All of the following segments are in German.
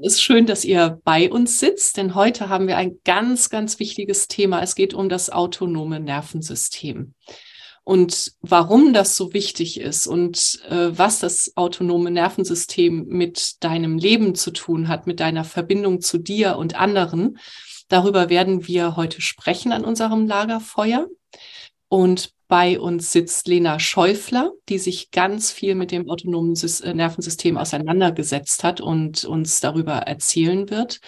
ist schön, dass ihr bei uns sitzt, denn heute haben wir ein ganz, ganz wichtiges Thema. Es geht um das autonome Nervensystem. Und warum das so wichtig ist und äh, was das autonome Nervensystem mit deinem Leben zu tun hat, mit deiner Verbindung zu dir und anderen, darüber werden wir heute sprechen an unserem Lagerfeuer. Und bei uns sitzt Lena Schäufler, die sich ganz viel mit dem autonomen äh, Nervensystem auseinandergesetzt hat und uns darüber erzählen wird.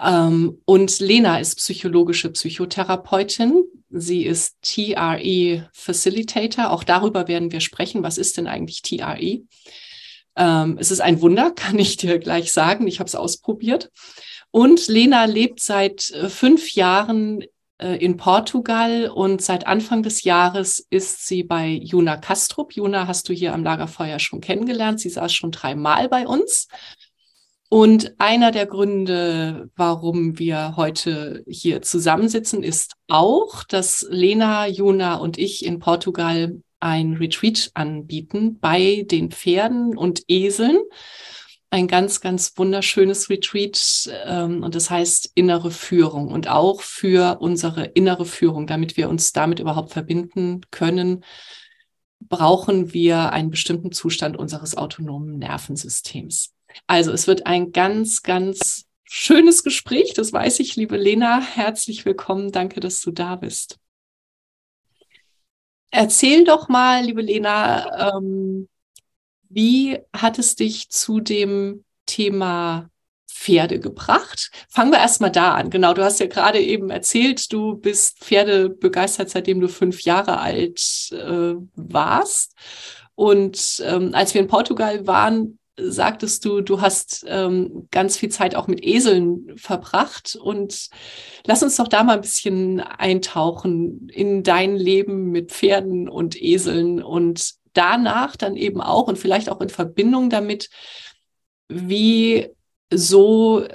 Ähm, und Lena ist psychologische Psychotherapeutin. Sie ist TRE Facilitator. Auch darüber werden wir sprechen. Was ist denn eigentlich TRE? Ähm, es ist ein Wunder, kann ich dir gleich sagen. Ich habe es ausprobiert. Und Lena lebt seit äh, fünf Jahren in Portugal und seit Anfang des Jahres ist sie bei Juna Kastrup. Juna hast du hier am Lagerfeuer schon kennengelernt. Sie saß schon dreimal bei uns. Und einer der Gründe, warum wir heute hier zusammensitzen, ist auch, dass Lena, Juna und ich in Portugal ein Retreat anbieten bei den Pferden und Eseln ein ganz, ganz wunderschönes Retreat ähm, und das heißt innere Führung und auch für unsere innere Führung, damit wir uns damit überhaupt verbinden können, brauchen wir einen bestimmten Zustand unseres autonomen Nervensystems. Also es wird ein ganz, ganz schönes Gespräch, das weiß ich, liebe Lena. Herzlich willkommen, danke, dass du da bist. Erzähl doch mal, liebe Lena, ähm, wie hat es dich zu dem Thema Pferde gebracht? Fangen wir erstmal da an. Genau, du hast ja gerade eben erzählt, du bist Pferde begeistert, seitdem du fünf Jahre alt äh, warst. Und ähm, als wir in Portugal waren, sagtest du, du hast ähm, ganz viel Zeit auch mit Eseln verbracht. Und lass uns doch da mal ein bisschen eintauchen in dein Leben mit Pferden und Eseln und danach dann eben auch und vielleicht auch in Verbindung damit, wie so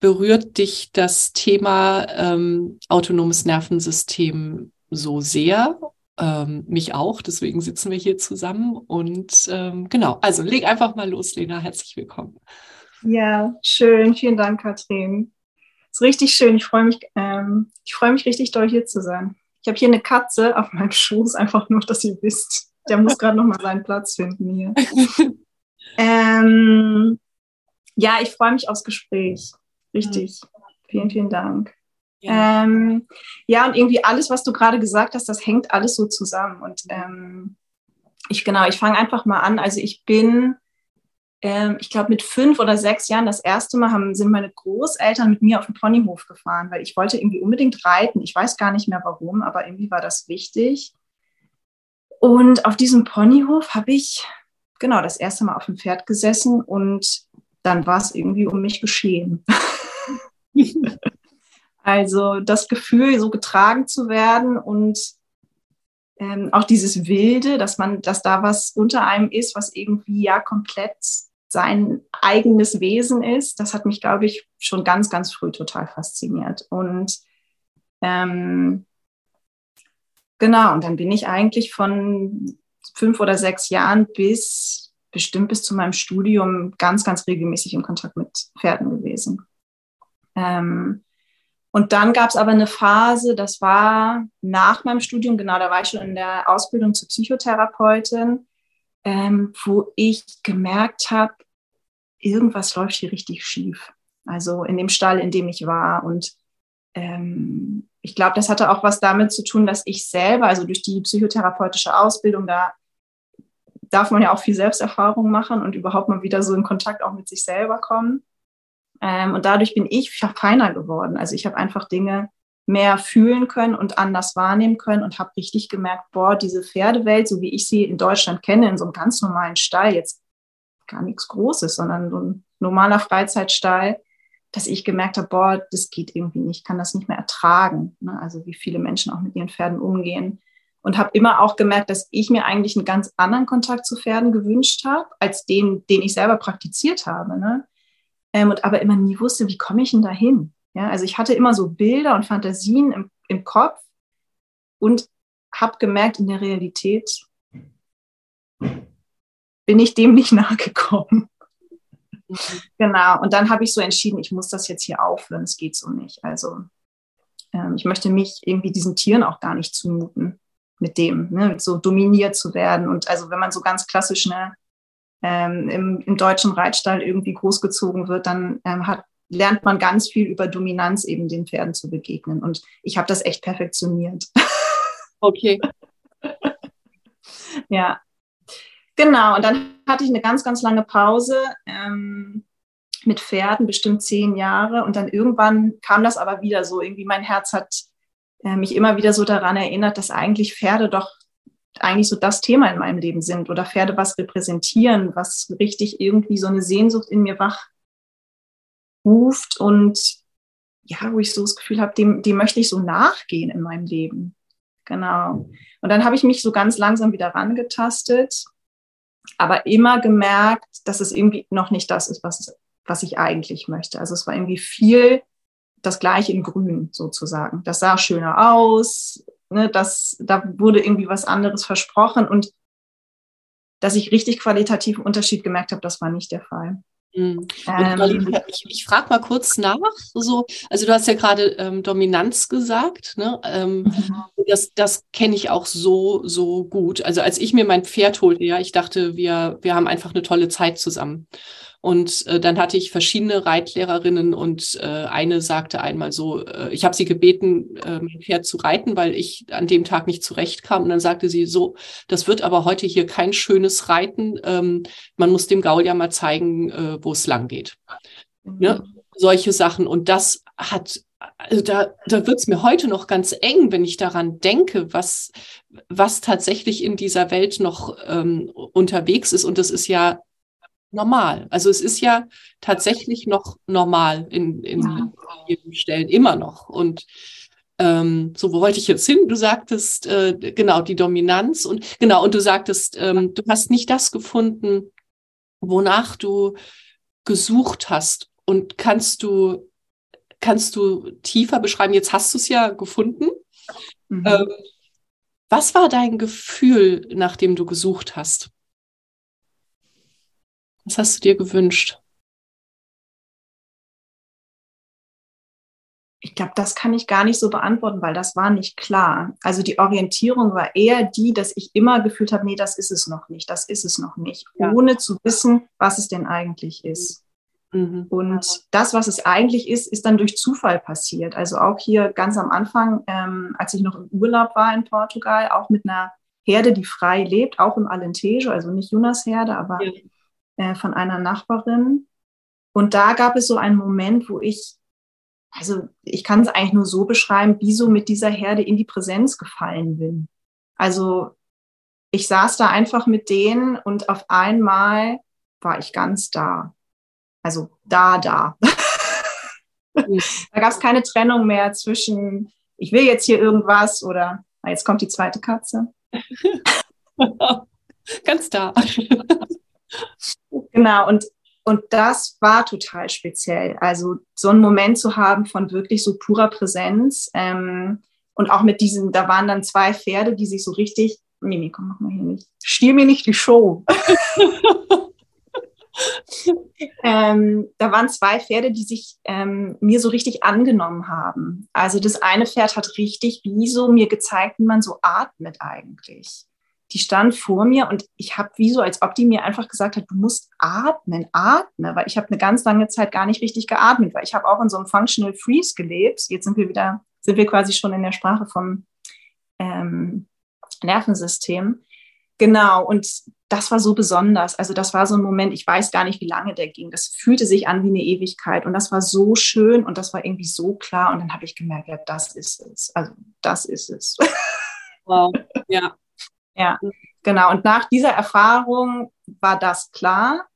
berührt dich das Thema ähm, autonomes Nervensystem so sehr? Ähm, mich auch, deswegen sitzen wir hier zusammen. Und ähm, genau, also leg einfach mal los, Lena. Herzlich willkommen. Ja, schön. Vielen Dank, Katrin. Ist richtig schön. Ich freue mich, ähm, ich freue mich richtig doll hier zu sein. Ich habe hier eine Katze auf meinem Schoß, einfach nur, dass ihr wisst. Der muss gerade noch mal seinen Platz finden hier. ähm, ja, ich freue mich aufs Gespräch. Richtig. Mhm. Vielen, vielen Dank. Ja. Ähm, ja, und irgendwie alles, was du gerade gesagt hast, das hängt alles so zusammen. Und ähm, ich genau, ich fange einfach mal an. Also ich bin, ähm, ich glaube, mit fünf oder sechs Jahren das erste Mal haben, sind meine Großeltern mit mir auf den Ponyhof gefahren, weil ich wollte irgendwie unbedingt reiten. Ich weiß gar nicht mehr warum, aber irgendwie war das wichtig. Und auf diesem Ponyhof habe ich genau das erste Mal auf dem Pferd gesessen und dann war es irgendwie um mich geschehen. also das Gefühl, so getragen zu werden und ähm, auch dieses Wilde, dass man, dass da was unter einem ist, was irgendwie ja komplett sein eigenes Wesen ist, das hat mich, glaube ich, schon ganz, ganz früh total fasziniert. Und ähm, genau, und dann bin ich eigentlich von fünf oder sechs Jahren bis bestimmt bis zu meinem Studium ganz, ganz regelmäßig in Kontakt mit Pferden gewesen. Ähm, und dann gab es aber eine Phase, das war nach meinem Studium, genau, da war ich schon in der Ausbildung zur Psychotherapeutin, ähm, wo ich gemerkt habe, irgendwas läuft hier richtig schief. Also in dem Stall, in dem ich war. Und ähm, ich glaube, das hatte auch was damit zu tun, dass ich selber, also durch die psychotherapeutische Ausbildung, da darf man ja auch viel Selbsterfahrung machen und überhaupt mal wieder so in Kontakt auch mit sich selber kommen. Ähm, und dadurch bin ich feiner geworden. Also ich habe einfach Dinge mehr fühlen können und anders wahrnehmen können und habe richtig gemerkt, boah, diese Pferdewelt, so wie ich sie in Deutschland kenne, in so einem ganz normalen Stall, jetzt gar nichts Großes, sondern so ein normaler Freizeitstall, dass ich gemerkt habe, boah, das geht irgendwie nicht, kann das nicht mehr ertragen. Ne? Also wie viele Menschen auch mit ihren Pferden umgehen. Und habe immer auch gemerkt, dass ich mir eigentlich einen ganz anderen Kontakt zu Pferden gewünscht habe, als den, den ich selber praktiziert habe. Ne? Ähm, und aber immer nie wusste, wie komme ich denn dahin? Ja, also ich hatte immer so Bilder und Fantasien im, im Kopf und habe gemerkt, in der Realität bin ich dem nicht nachgekommen. Genau. Und dann habe ich so entschieden, ich muss das jetzt hier aufhören. Es geht so nicht. Also ähm, ich möchte mich irgendwie diesen Tieren auch gar nicht zumuten, mit dem, ne, so dominiert zu werden. Und also wenn man so ganz klassisch ne, ähm, im, im, deutschen Reitstall irgendwie großgezogen wird, dann ähm, hat, lernt man ganz viel über Dominanz eben den Pferden zu begegnen. Und ich habe das echt perfektioniert. Okay. ja, Genau, und dann hatte ich eine ganz, ganz lange Pause ähm, mit Pferden, bestimmt zehn Jahre. Und dann irgendwann kam das aber wieder so. Irgendwie mein Herz hat äh, mich immer wieder so daran erinnert, dass eigentlich Pferde doch eigentlich so das Thema in meinem Leben sind oder Pferde was repräsentieren, was richtig irgendwie so eine Sehnsucht in mir wach ruft und ja, wo ich so das Gefühl habe, dem, dem möchte ich so nachgehen in meinem Leben. Genau. Und dann habe ich mich so ganz langsam wieder rangetastet aber immer gemerkt, dass es irgendwie noch nicht das ist, was, was ich eigentlich möchte. Also es war irgendwie viel das Gleiche in Grün sozusagen. Das sah schöner aus, ne, das, da wurde irgendwie was anderes versprochen und dass ich richtig qualitativen Unterschied gemerkt habe, das war nicht der Fall. Mhm. Ähm, ich, ich frage mal kurz nach. So, also du hast ja gerade ähm, Dominanz gesagt. Ne? Ähm, mhm. Das, das kenne ich auch so, so gut. Also als ich mir mein Pferd holte, ja, ich dachte, wir, wir haben einfach eine tolle Zeit zusammen. Und äh, dann hatte ich verschiedene Reitlehrerinnen und äh, eine sagte einmal so, äh, ich habe sie gebeten, äh, mein Pferd zu reiten, weil ich an dem Tag nicht zurechtkam. Und dann sagte sie so, das wird aber heute hier kein schönes Reiten. Ähm, man muss dem Gaul ja mal zeigen, äh, wo es lang geht. Mhm. Ne? Solche Sachen. Und das hat also da, da wird es mir heute noch ganz eng, wenn ich daran denke, was, was tatsächlich in dieser Welt noch ähm, unterwegs ist. Und das ist ja normal. Also es ist ja tatsächlich noch normal in, in ja. vielen Stellen immer noch. Und ähm, so, wo wollte ich jetzt hin? Du sagtest, äh, genau, die Dominanz und genau, und du sagtest, ähm, du hast nicht das gefunden, wonach du gesucht hast. Und kannst du, kannst du tiefer beschreiben? Jetzt hast du es ja gefunden. Mhm. Ähm, was war dein Gefühl, nachdem du gesucht hast? Was hast du dir gewünscht? Ich glaube, das kann ich gar nicht so beantworten, weil das war nicht klar. Also die Orientierung war eher die, dass ich immer gefühlt habe, nee, das ist es noch nicht, das ist es noch nicht, ja. ohne zu wissen, was es denn eigentlich ist. Mhm. Und das, was es eigentlich ist, ist dann durch Zufall passiert. Also auch hier ganz am Anfang, ähm, als ich noch im Urlaub war in Portugal, auch mit einer Herde, die frei lebt, auch im Alentejo, also nicht Jonas Herde, aber ja äh, von einer Nachbarin. Und da gab es so einen Moment, wo ich, also ich kann es eigentlich nur so beschreiben, wie so mit dieser Herde in die Präsenz gefallen bin. Also ich saß da einfach mit denen und auf einmal war ich ganz da. Also da, da. Da gab es keine Trennung mehr zwischen, ich will jetzt hier irgendwas oder na, jetzt kommt die zweite Katze. ganz da. genau, und, und das war total speziell. Also so einen Moment zu haben von wirklich so purer Präsenz. Ähm, und auch mit diesen, da waren dann zwei Pferde, die sich so richtig, Mimi, komm, mach mal hier nicht, stier mir nicht die Show. ähm, da waren zwei Pferde, die sich ähm, mir so richtig angenommen haben. Also das eine Pferd hat richtig wie so mir gezeigt, wie man so atmet eigentlich. Die stand vor mir und ich habe wie so, als ob die mir einfach gesagt hat, du musst atmen, atme, weil ich habe eine ganz lange Zeit gar nicht richtig geatmet, weil ich habe auch in so einem Functional Freeze gelebt. Jetzt sind wir wieder, sind wir quasi schon in der Sprache vom ähm, Nervensystem. Genau, und das war so besonders. Also das war so ein Moment, ich weiß gar nicht, wie lange der ging. Das fühlte sich an wie eine Ewigkeit und das war so schön und das war irgendwie so klar. Und dann habe ich gemerkt, ja, das ist es. Also das ist es. Wow, ja. Ja, genau. Und nach dieser Erfahrung war das klar.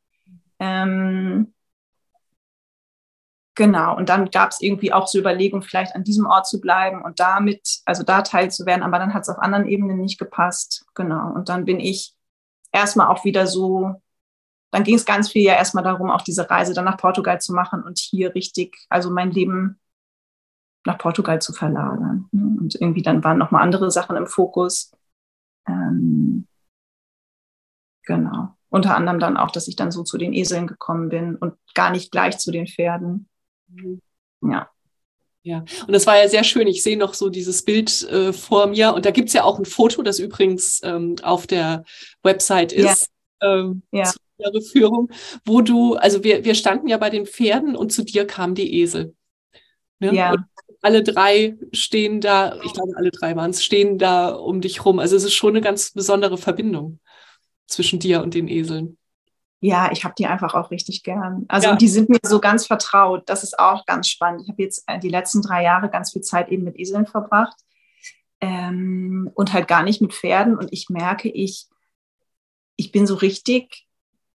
Ähm, Genau, und dann gab es irgendwie auch so Überlegungen, vielleicht an diesem Ort zu bleiben und damit, also da teilzuwerden, aber dann hat es auf anderen Ebenen nicht gepasst. Genau, und dann bin ich erstmal auch wieder so, dann ging es ganz viel ja erstmal darum, auch diese Reise dann nach Portugal zu machen und hier richtig, also mein Leben nach Portugal zu verlagern. Und irgendwie dann waren nochmal andere Sachen im Fokus. Ähm, genau. Unter anderem dann auch, dass ich dann so zu den Eseln gekommen bin und gar nicht gleich zu den Pferden. Mhm. Ja. Ja, und das war ja sehr schön. Ich sehe noch so dieses Bild äh, vor mir. Und da gibt es ja auch ein Foto, das übrigens ähm, auf der Website ist. Ja. Ähm, ja. Zur Führung, wo du, also wir, wir standen ja bei den Pferden und zu dir kamen die Esel. Ne? Ja. Und alle drei stehen da, ich glaube, alle drei waren es, stehen da um dich rum. Also es ist schon eine ganz besondere Verbindung zwischen dir und den Eseln ja, ich habe die einfach auch richtig gern. Also ja. die sind mir so ganz vertraut. Das ist auch ganz spannend. Ich habe jetzt äh, die letzten drei Jahre ganz viel Zeit eben mit Eseln verbracht ähm, und halt gar nicht mit Pferden. Und ich merke, ich, ich bin so richtig,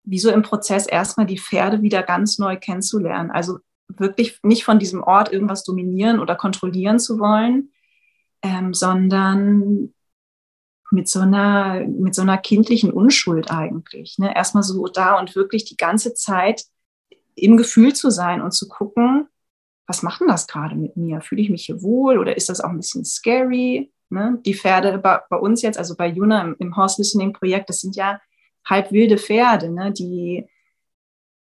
wie so im Prozess, erstmal die Pferde wieder ganz neu kennenzulernen. Also wirklich nicht von diesem Ort irgendwas dominieren oder kontrollieren zu wollen, ähm, sondern mit so einer, mit so einer kindlichen Unschuld eigentlich. Ne? Erstmal so da und wirklich die ganze Zeit im Gefühl zu sein und zu gucken, was macht denn das gerade mit mir? Fühle ich mich hier wohl oder ist das auch ein bisschen scary? Ne? Die Pferde bei, bei, uns jetzt, also bei Juna im, im Horse Listening Projekt, das sind ja halb wilde Pferde, ne? die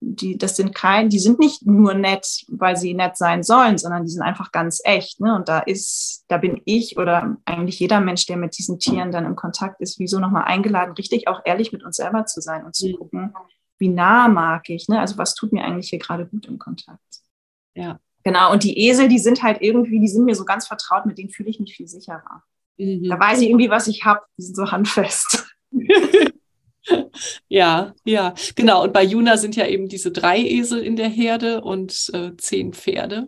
die, das sind kein, die sind nicht nur nett, weil sie nett sein sollen, sondern die sind einfach ganz echt. Ne? Und da ist, da bin ich oder eigentlich jeder Mensch, der mit diesen Tieren dann im Kontakt ist, wieso nochmal eingeladen, richtig auch ehrlich mit uns selber zu sein und zu mhm. gucken, wie nah mag ich, ne? Also was tut mir eigentlich hier gerade gut im Kontakt? Ja. Genau. Und die Esel, die sind halt irgendwie, die sind mir so ganz vertraut, mit denen fühle ich mich viel sicherer. Mhm. Da weiß ich irgendwie, was ich habe. Die sind so handfest. Ja, ja, genau. Und bei Juna sind ja eben diese drei Esel in der Herde und äh, zehn Pferde.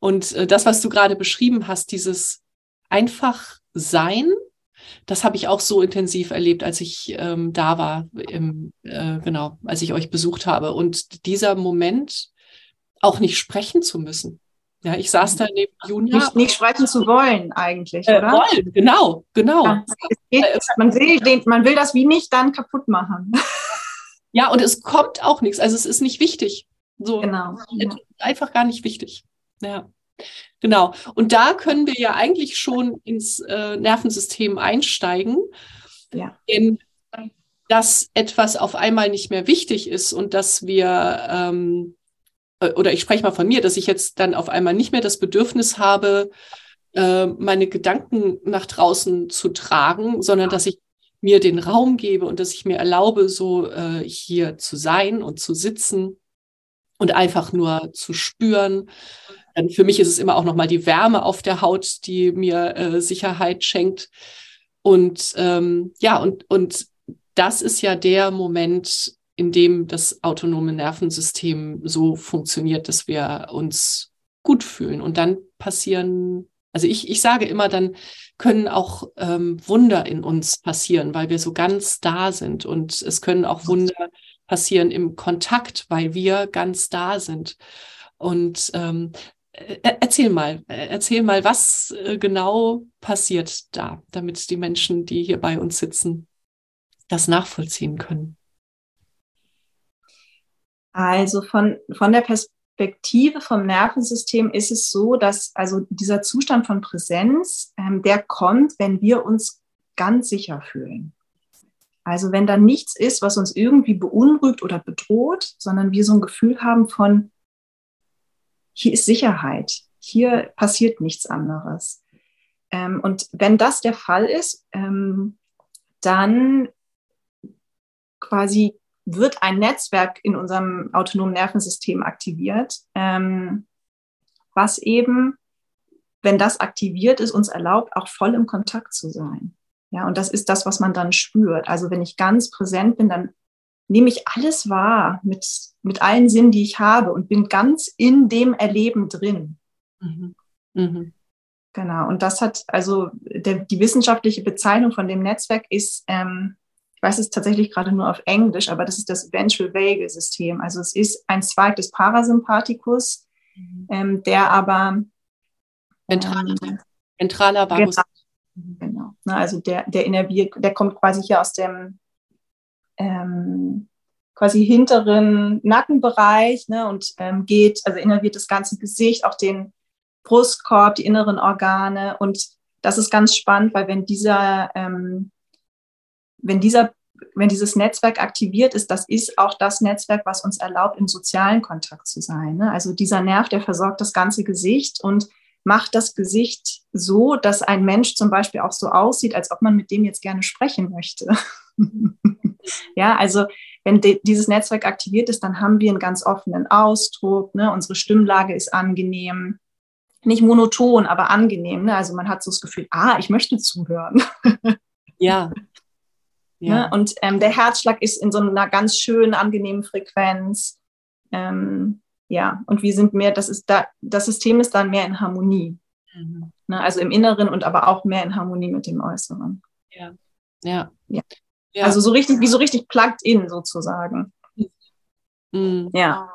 Und äh, das, was du gerade beschrieben hast, dieses einfach Sein, das habe ich auch so intensiv erlebt, als ich ähm, da war, im, äh, genau, als ich euch besucht habe. Und dieser Moment, auch nicht sprechen zu müssen. Ja, ich saß da neben Junia. Nicht, nicht sprechen zu wollen eigentlich, äh, oder? Wollen, genau, genau. Ja, geht, man, will den, man will das wie nicht dann kaputt machen. Ja, und es kommt auch nichts. Also es ist nicht wichtig. So, genau. Einfach gar nicht wichtig. Ja. Genau. Und da können wir ja eigentlich schon ins äh, Nervensystem einsteigen. Ja. Denn dass etwas auf einmal nicht mehr wichtig ist und dass wir ähm, äh, oder ich spreche mal von mir, dass ich jetzt dann auf einmal nicht mehr das Bedürfnis habe, äh, meine Gedanken nach draußen zu tragen, sondern dass ich mir den Raum gebe und dass ich mir erlaube, so äh, hier zu sein und zu sitzen und einfach nur zu spüren. Dann für mich ist es immer auch nochmal die Wärme auf der Haut, die mir äh, Sicherheit schenkt. Und ähm, ja, und, und das ist ja der Moment, in dem das autonome Nervensystem so funktioniert, dass wir uns gut fühlen. Und dann passieren Also ich, ich sage immer, dann können auch ähm, Wunder in uns passieren, weil wir so ganz da sind. Und es können auch Wunder passieren im Kontakt, weil wir ganz da sind. Und ähm, äh, erzähl mal, äh, erzähl mal, was äh, genau passiert da, damit die Menschen, die hier bei uns sitzen, das nachvollziehen können. Also von, von der Perspektive vom Nervensystem ist es so, dass also dieser Zustand von Präsenz, ähm, der kommt, wenn wir uns ganz sicher fühlen. Also wenn da nichts ist, was uns irgendwie beunruhigt oder bedroht, sondern wir so ein Gefühl haben von, hier ist Sicherheit, hier passiert nichts anderes. Ähm, und wenn das der Fall ist, ähm, dann quasi wird ein Netzwerk in unserem autonomen Nervensystem aktiviert, ähm, was eben, wenn das aktiviert ist, uns erlaubt, auch voll im Kontakt zu sein. Ja, und das ist das, was man dann spürt. Also wenn ich ganz präsent bin, dann nehme ich alles wahr mit, mit allen Sinnen, die ich habe und bin ganz in dem Erleben drin. Mhm. Mhm. Genau. Und das hat, also der, die wissenschaftliche Bezeichnung von dem Netzwerk ist, ähm, weiß es tatsächlich gerade nur auf Englisch, aber das ist das Ventral Vagal System. Also es ist ein Zweig des Parasympathikus, mhm. ähm, der aber ventraler, ähm, ventraler Vagus. Genau, Genau. Ne, also der, der innerviert, der kommt quasi hier aus dem ähm, quasi hinteren Nackenbereich ne, und ähm, geht, also innerviert das ganze Gesicht, auch den Brustkorb, die inneren Organe. Und das ist ganz spannend, weil wenn dieser, ähm, wenn dieser, wenn dieses Netzwerk aktiviert ist, das ist auch das Netzwerk, was uns erlaubt, im sozialen Kontakt zu sein. Ne? Also dieser Nerv, der versorgt das ganze Gesicht und macht das Gesicht so, dass ein Mensch zum Beispiel auch so aussieht, als ob man mit dem jetzt gerne sprechen möchte. ja, also wenn dieses Netzwerk aktiviert ist, dann haben wir einen ganz offenen Ausdruck. Ne? Unsere Stimmlage ist angenehm. Nicht monoton, aber angenehm. Ne? Also man hat so das Gefühl, ah, ich möchte zuhören. ja. ja. Ne? Und ähm, der Herzschlag ist in so einer ganz schönen, angenehmen Frequenz. Ähm, ja, und wir sind mehr, das ist da, das System ist dann mehr in Harmonie. Mhm. Ne, also im Inneren und aber auch mehr in Harmonie mit dem Äußeren. Ja. Ja. ja. ja. Also so richtig, wie so richtig plugged in sozusagen. Mhm. Ja.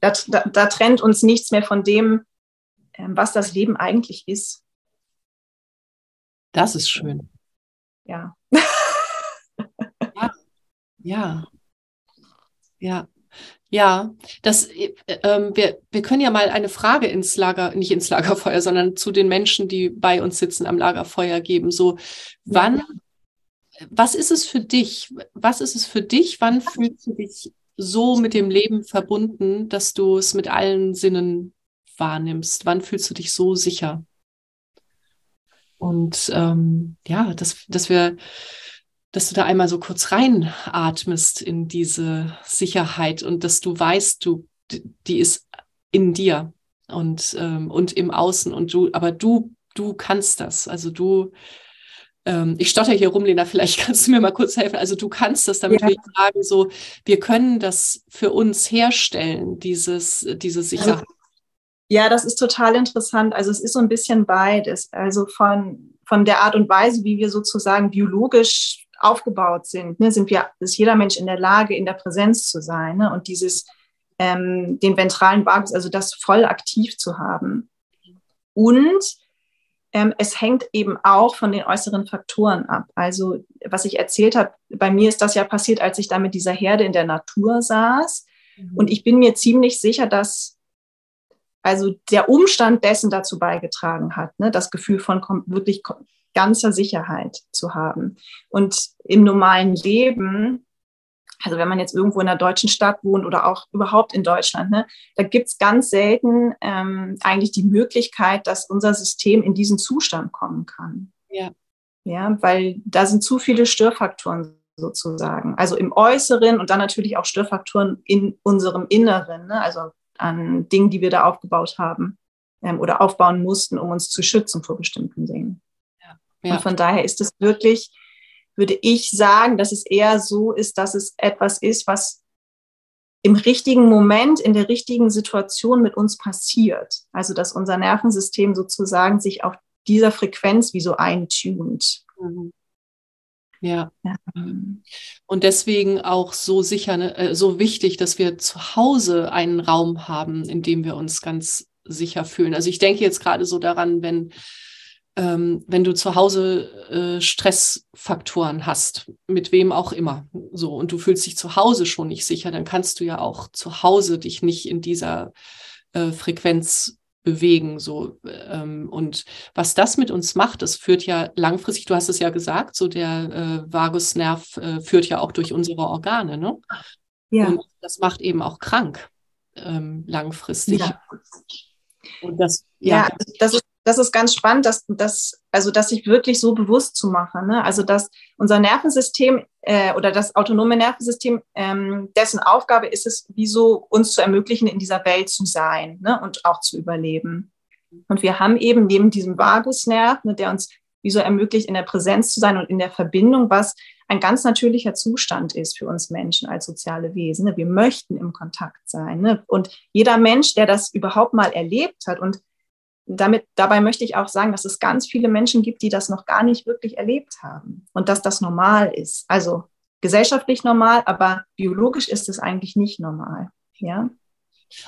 Da, da, da, trennt uns nichts mehr von dem, ähm, was das Leben eigentlich ist. Das ist schön. Ja. ja. Ja. Ja. Ja, das, äh, ähm, wir, wir können ja mal eine Frage ins Lager, nicht ins Lagerfeuer, sondern zu den Menschen, die bei uns sitzen am Lagerfeuer geben. So, wann, was ist es für dich? Was ist es für dich? Wann fühlst du dich so mit dem Leben verbunden, dass du es mit allen Sinnen wahrnimmst? Wann fühlst du dich so sicher? Und ähm, ja, dass, dass wir dass du da einmal so kurz reinatmest in diese Sicherheit und dass du weißt, du, die ist in dir und, ähm, und im Außen und du, aber du, du kannst das. Also du, ähm, ich stotter hier rum, Lena, vielleicht kannst du mir mal kurz helfen. Also du kannst das, damit ja. wir sagen, so, wir können das für uns herstellen, dieses, diese Sicherheit. Ja, das ist total interessant. Also es ist so ein bisschen beides. Also von, von der Art und Weise, wie wir sozusagen biologisch aufgebaut sind, ne, sind wir, ist jeder Mensch in der Lage, in der Präsenz zu sein ne, und dieses, ähm, den ventralen Vagus, also das voll aktiv zu haben. Und ähm, es hängt eben auch von den äußeren Faktoren ab. Also, was ich erzählt habe, bei mir ist das ja passiert, als ich da mit dieser Herde in der Natur saß. Mhm. Und ich bin mir ziemlich sicher, dass also der Umstand dessen dazu beigetragen hat, ne, das Gefühl von wirklich ganzer Sicherheit zu haben. Und im normalen Leben, also wenn man jetzt irgendwo in einer deutschen Stadt wohnt oder auch überhaupt in Deutschland, ne, da gibt's ganz selten ähm, eigentlich die Möglichkeit, dass unser System in diesen Zustand kommen kann. Ja. Ja, weil da sind zu viele Störfaktoren sozusagen. Also im Äußeren und dann natürlich auch Störfaktoren in unserem Inneren, ne? also an Dingen, die wir da aufgebaut haben ähm, oder aufbauen mussten, um uns zu schützen vor bestimmten Dingen. Ja. Und von daher ist es wirklich, würde ich sagen, dass es eher so ist, dass es etwas ist, was im richtigen Moment, in der richtigen Situation mit uns passiert. Also, dass unser Nervensystem sozusagen sich auf dieser Frequenz wie so eintunt. Mhm. Ja. ja. Und deswegen auch so sicher, ne, äh, so wichtig, dass wir zu Hause einen Raum haben, in dem wir uns ganz sicher fühlen. Also ich denke jetzt gerade so daran, wenn, ähm, wenn du zu Hause äh, Stressfaktoren hast, mit wem auch immer, so und du fühlst dich zu Hause schon nicht sicher, dann kannst du ja auch zu Hause dich nicht in dieser äh, Frequenz bewegen. So, ähm, und was das mit uns macht, das führt ja langfristig, du hast es ja gesagt, so der äh, Vagusnerv äh, führt ja auch durch unsere Organe, ne? Ja. Und das macht eben auch krank ähm, langfristig. Ja. Und das, ja, ja das ist das ist ganz spannend, dass, dass, also, dass sich wirklich so bewusst zu machen. Ne? Also, dass unser Nervensystem äh, oder das autonome Nervensystem, ähm, dessen Aufgabe ist es, wie so uns zu ermöglichen, in dieser Welt zu sein ne? und auch zu überleben. Und wir haben eben neben diesem Vagusnerv, ne, der uns wie so ermöglicht, in der Präsenz zu sein und in der Verbindung, was ein ganz natürlicher Zustand ist für uns Menschen als soziale Wesen. Ne? Wir möchten im Kontakt sein. Ne? Und jeder Mensch, der das überhaupt mal erlebt hat und damit, dabei möchte ich auch sagen, dass es ganz viele Menschen gibt, die das noch gar nicht wirklich erlebt haben und dass das normal ist. Also gesellschaftlich normal, aber biologisch ist es eigentlich nicht normal. Ja.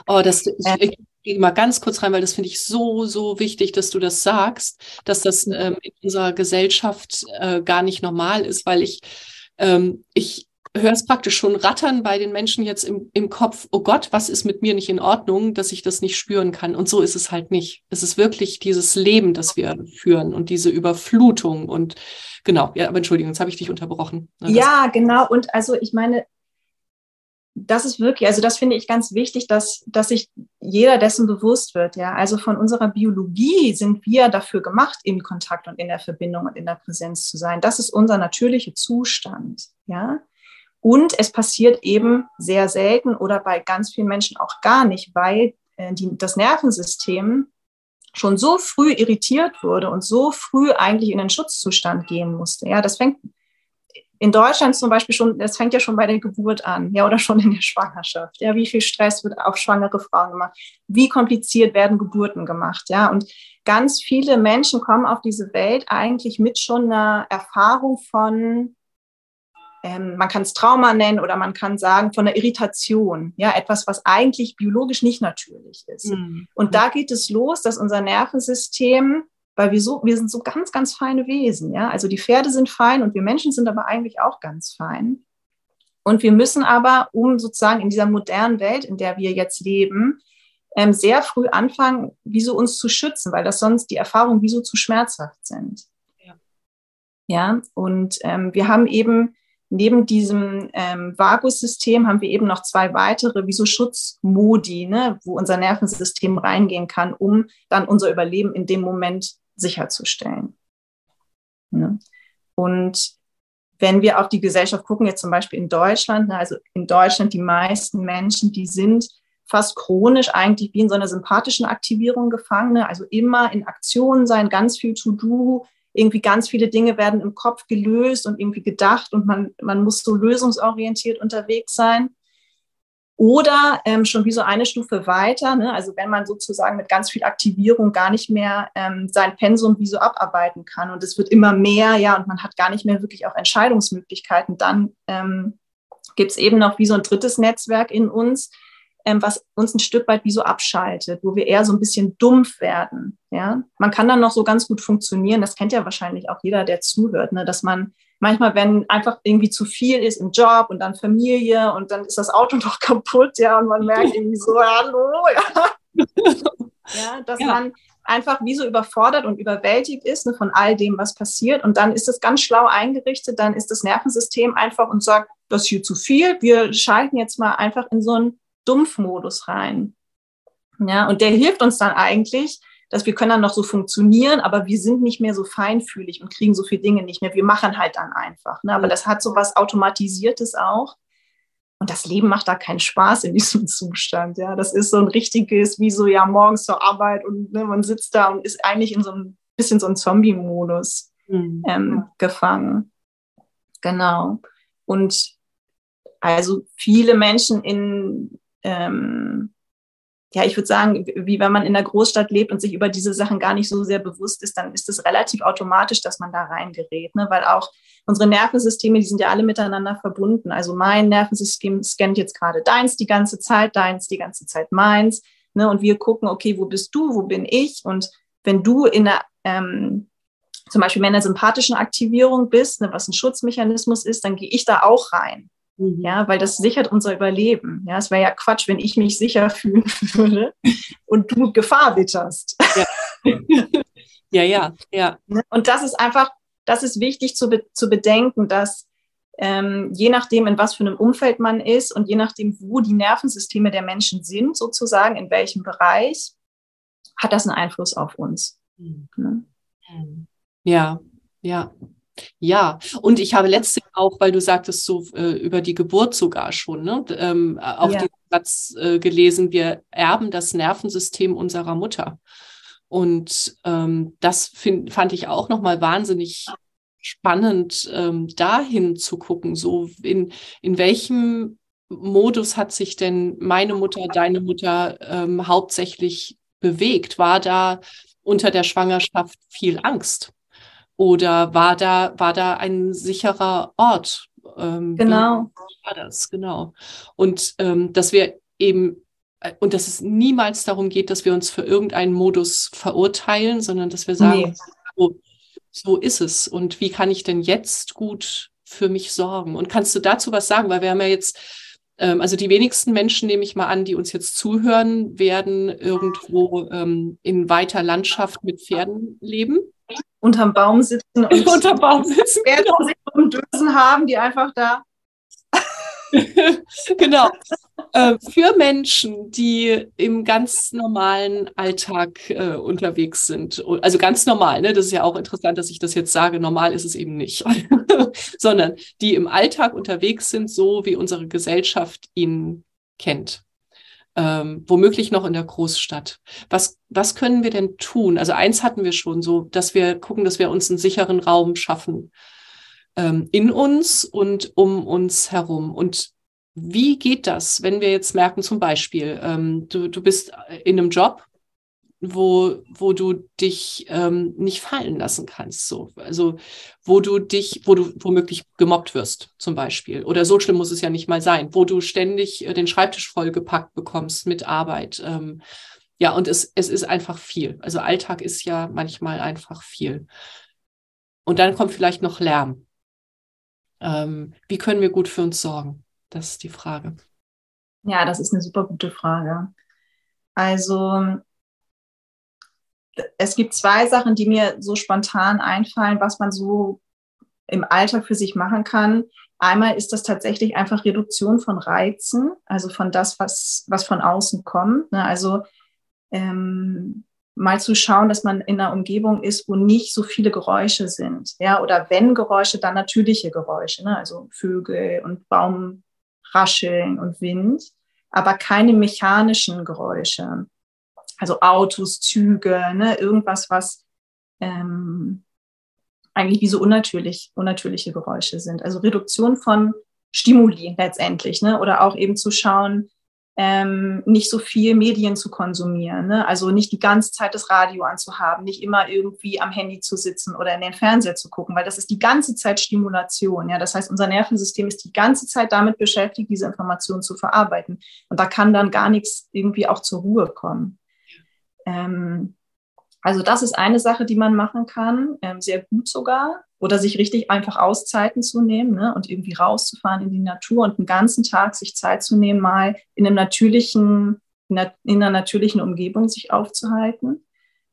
Oh, das, ich, äh. ich gehe mal ganz kurz rein, weil das finde ich so, so wichtig, dass du das sagst, dass das ähm, in unserer Gesellschaft äh, gar nicht normal ist, weil ich, ähm, ich höre es praktisch schon rattern bei den Menschen jetzt im, im Kopf, oh Gott, was ist mit mir nicht in Ordnung, dass ich das nicht spüren kann. Und so ist es halt nicht. Es ist wirklich dieses Leben, das wir führen und diese Überflutung und genau, ja, aber Entschuldigung, jetzt habe ich dich unterbrochen. Ja, genau. Und also ich meine, das ist wirklich, also das finde ich ganz wichtig, dass, dass sich jeder dessen bewusst wird. Ja, also von unserer Biologie sind wir dafür gemacht, in Kontakt und in der Verbindung und in der Präsenz zu sein. Das ist unser natürlicher Zustand. Ja, und es passiert eben sehr selten oder bei ganz vielen Menschen auch gar nicht, weil äh, die, das Nervensystem schon so früh irritiert wurde und so früh eigentlich in den Schutzzustand gehen musste. Ja, das fängt in Deutschland zum Beispiel schon, das fängt ja schon bei der Geburt an, ja, oder schon in der Schwangerschaft. Ja, wie viel Stress wird auf schwangere Frauen gemacht? Wie kompliziert werden Geburten gemacht? Ja, und ganz viele Menschen kommen auf diese Welt eigentlich mit schon einer Erfahrung von ähm, man kann es Trauma nennen oder man kann sagen von der Irritation, ja, etwas, was eigentlich biologisch nicht natürlich ist. Mhm. Und da geht es los, dass unser Nervensystem, weil wir so, wir sind so ganz, ganz feine Wesen, ja, also die Pferde sind fein und wir Menschen sind aber eigentlich auch ganz fein. Und wir müssen aber, um sozusagen in dieser modernen Welt, in der wir jetzt leben, ähm, sehr früh anfangen, wieso uns zu schützen, weil das sonst die Erfahrungen wieso zu schmerzhaft sind. Ja, ja und ähm, wir haben eben neben diesem ähm, Vagussystem haben wir eben noch zwei weitere, wie so Schutzmodi, ne, wo unser Nervensystem reingehen kann, um dann unser Überleben in dem Moment sicherzustellen. Ne? Und wenn wir auf die Gesellschaft gucken, jetzt zum Beispiel in Deutschland, ne, also in Deutschland die meisten Menschen, die sind fast chronisch eigentlich wie in so einer sympathischen Aktivierung gefangen, ne? also immer in Aktion sein, ganz viel To-Do, irgendwie ganz viele Dinge werden im Kopf gelöst und irgendwie gedacht und man, man muss so lösungsorientiert unterwegs sein. Oder ähm, schon wie so eine Stufe weiter, ne? also wenn man sozusagen mit ganz viel Aktivierung gar nicht mehr ähm, sein Pensum wie so abarbeiten kann und es wird immer mehr, ja, und man hat gar nicht mehr wirklich auch Entscheidungsmöglichkeiten, dann ähm, gibt es eben noch wie so ein drittes Netzwerk in uns, ähm, was uns ein Stück weit wie so abschaltet, wo wir eher so ein bisschen dumpf werden. Ja, man kann dann noch so ganz gut funktionieren. Das kennt ja wahrscheinlich auch jeder, der zuhört, ne? dass man manchmal, wenn einfach irgendwie zu viel ist im Job und dann Familie und dann ist das Auto noch kaputt, ja, und man merkt irgendwie so, hallo, ja, ja dass ja. man einfach wie so überfordert und überwältigt ist ne, von all dem, was passiert. Und dann ist es ganz schlau eingerichtet, dann ist das Nervensystem einfach und sagt, das ist hier zu viel. Wir schalten jetzt mal einfach in so ein Dumpfmodus rein. Ja, und der hilft uns dann eigentlich, dass wir können dann noch so funktionieren, aber wir sind nicht mehr so feinfühlig und kriegen so viele Dinge nicht mehr. Wir machen halt dann einfach. Ne? Aber das hat so was Automatisiertes auch. Und das Leben macht da keinen Spaß in diesem Zustand. Ja, das ist so ein richtiges, wie so ja morgens zur Arbeit und ne, man sitzt da und ist eigentlich in so ein bisschen so ein Zombie-Modus mhm. ähm, gefangen. Genau. Und also viele Menschen in ähm, ja, ich würde sagen, wie wenn man in der Großstadt lebt und sich über diese Sachen gar nicht so sehr bewusst ist, dann ist es relativ automatisch, dass man da reingerät, ne? weil auch unsere Nervensysteme, die sind ja alle miteinander verbunden. Also mein Nervensystem scannt jetzt gerade deins die ganze Zeit, deins die ganze Zeit meins. Ne? Und wir gucken, okay, wo bist du, wo bin ich? Und wenn du in der, ähm, zum Beispiel in einer sympathischen Aktivierung bist, ne, was ein Schutzmechanismus ist, dann gehe ich da auch rein. Mhm. Ja, weil das sichert unser Überleben. Ja, es wäre ja Quatsch, wenn ich mich sicher fühlen würde und du Gefahr witterst. Ja, ja, ja. ja. Ne? Und das ist einfach, das ist wichtig zu, be zu bedenken, dass ähm, je nachdem, in was für einem Umfeld man ist und je nachdem, wo die Nervensysteme der Menschen sind, sozusagen, in welchem Bereich, hat das einen Einfluss auf uns. Mhm. Ne? Ja, ja. Ja, und ich habe letztens auch, weil du sagtest so äh, über die Geburt sogar schon, ne, ähm, auch ja. diesen Satz äh, gelesen, wir erben das Nervensystem unserer Mutter. Und ähm, das find, fand ich auch nochmal wahnsinnig spannend, ähm, dahin zu gucken, so in, in welchem Modus hat sich denn meine Mutter, deine Mutter ähm, hauptsächlich bewegt? War da unter der Schwangerschaft viel Angst? Oder war da, war da ein sicherer Ort? Ähm, genau. war das? Genau. Und ähm, dass wir eben, äh, und dass es niemals darum geht, dass wir uns für irgendeinen Modus verurteilen, sondern dass wir sagen, nee. so, so ist es. Und wie kann ich denn jetzt gut für mich sorgen? Und kannst du dazu was sagen? Weil wir haben ja jetzt ähm, also die wenigsten Menschen, nehme ich mal an, die uns jetzt zuhören, werden irgendwo ähm, in weiter Landschaft mit Pferden leben unterm Baum sitzen und unterm Baum sitzen, genau. Dösen haben, die einfach da. genau. Äh, für Menschen, die im ganz normalen Alltag äh, unterwegs sind, also ganz normal, ne? das ist ja auch interessant, dass ich das jetzt sage, normal ist es eben nicht, sondern die im Alltag unterwegs sind, so wie unsere Gesellschaft ihn kennt ähm, womöglich noch in der Großstadt. Was, was können wir denn tun? Also eins hatten wir schon so, dass wir gucken, dass wir uns einen sicheren Raum schaffen ähm, in uns und um uns herum. Und wie geht das, wenn wir jetzt merken, zum Beispiel, ähm, du, du bist in einem Job wo, wo du dich ähm, nicht fallen lassen kannst. So. Also wo du dich, wo du womöglich gemobbt wirst, zum Beispiel. Oder so schlimm muss es ja nicht mal sein, wo du ständig äh, den Schreibtisch vollgepackt bekommst mit Arbeit. Ähm, ja, und es, es ist einfach viel. Also Alltag ist ja manchmal einfach viel. Und dann kommt vielleicht noch Lärm. Ähm, wie können wir gut für uns sorgen? Das ist die Frage. Ja, das ist eine super gute Frage. Also es gibt zwei Sachen, die mir so spontan einfallen, was man so im Alltag für sich machen kann. Einmal ist das tatsächlich einfach Reduktion von Reizen, also von das, was, was von außen kommt. Ne? Also ähm, mal zu schauen, dass man in einer Umgebung ist, wo nicht so viele Geräusche sind. Ja, oder wenn Geräusche, dann natürliche Geräusche, ne? also Vögel und Baumrascheln und Wind, aber keine mechanischen Geräusche also Autos, Züge, ne, irgendwas, was ähm, eigentlich wie so unnatürlich, unnatürliche Geräusche sind. Also Reduktion von Stimuli letztendlich, ne? Oder auch eben zu schauen, ähm, nicht so viel Medien zu konsumieren, ne? also nicht die ganze Zeit das Radio anzuhaben, nicht immer irgendwie am Handy zu sitzen oder in den Fernseher zu gucken, weil das ist die ganze Zeit Stimulation. Ja? Das heißt, unser Nervensystem ist die ganze Zeit damit beschäftigt, diese Information zu verarbeiten. Und da kann dann gar nichts irgendwie auch zur Ruhe kommen. Ähm, also das ist eine Sache, die man machen kann, ähm, sehr gut sogar. Oder sich richtig einfach Auszeiten zu nehmen ne, und irgendwie rauszufahren in die Natur und einen ganzen Tag sich Zeit zu nehmen, mal in einem natürlichen, in einer natürlichen Umgebung sich aufzuhalten.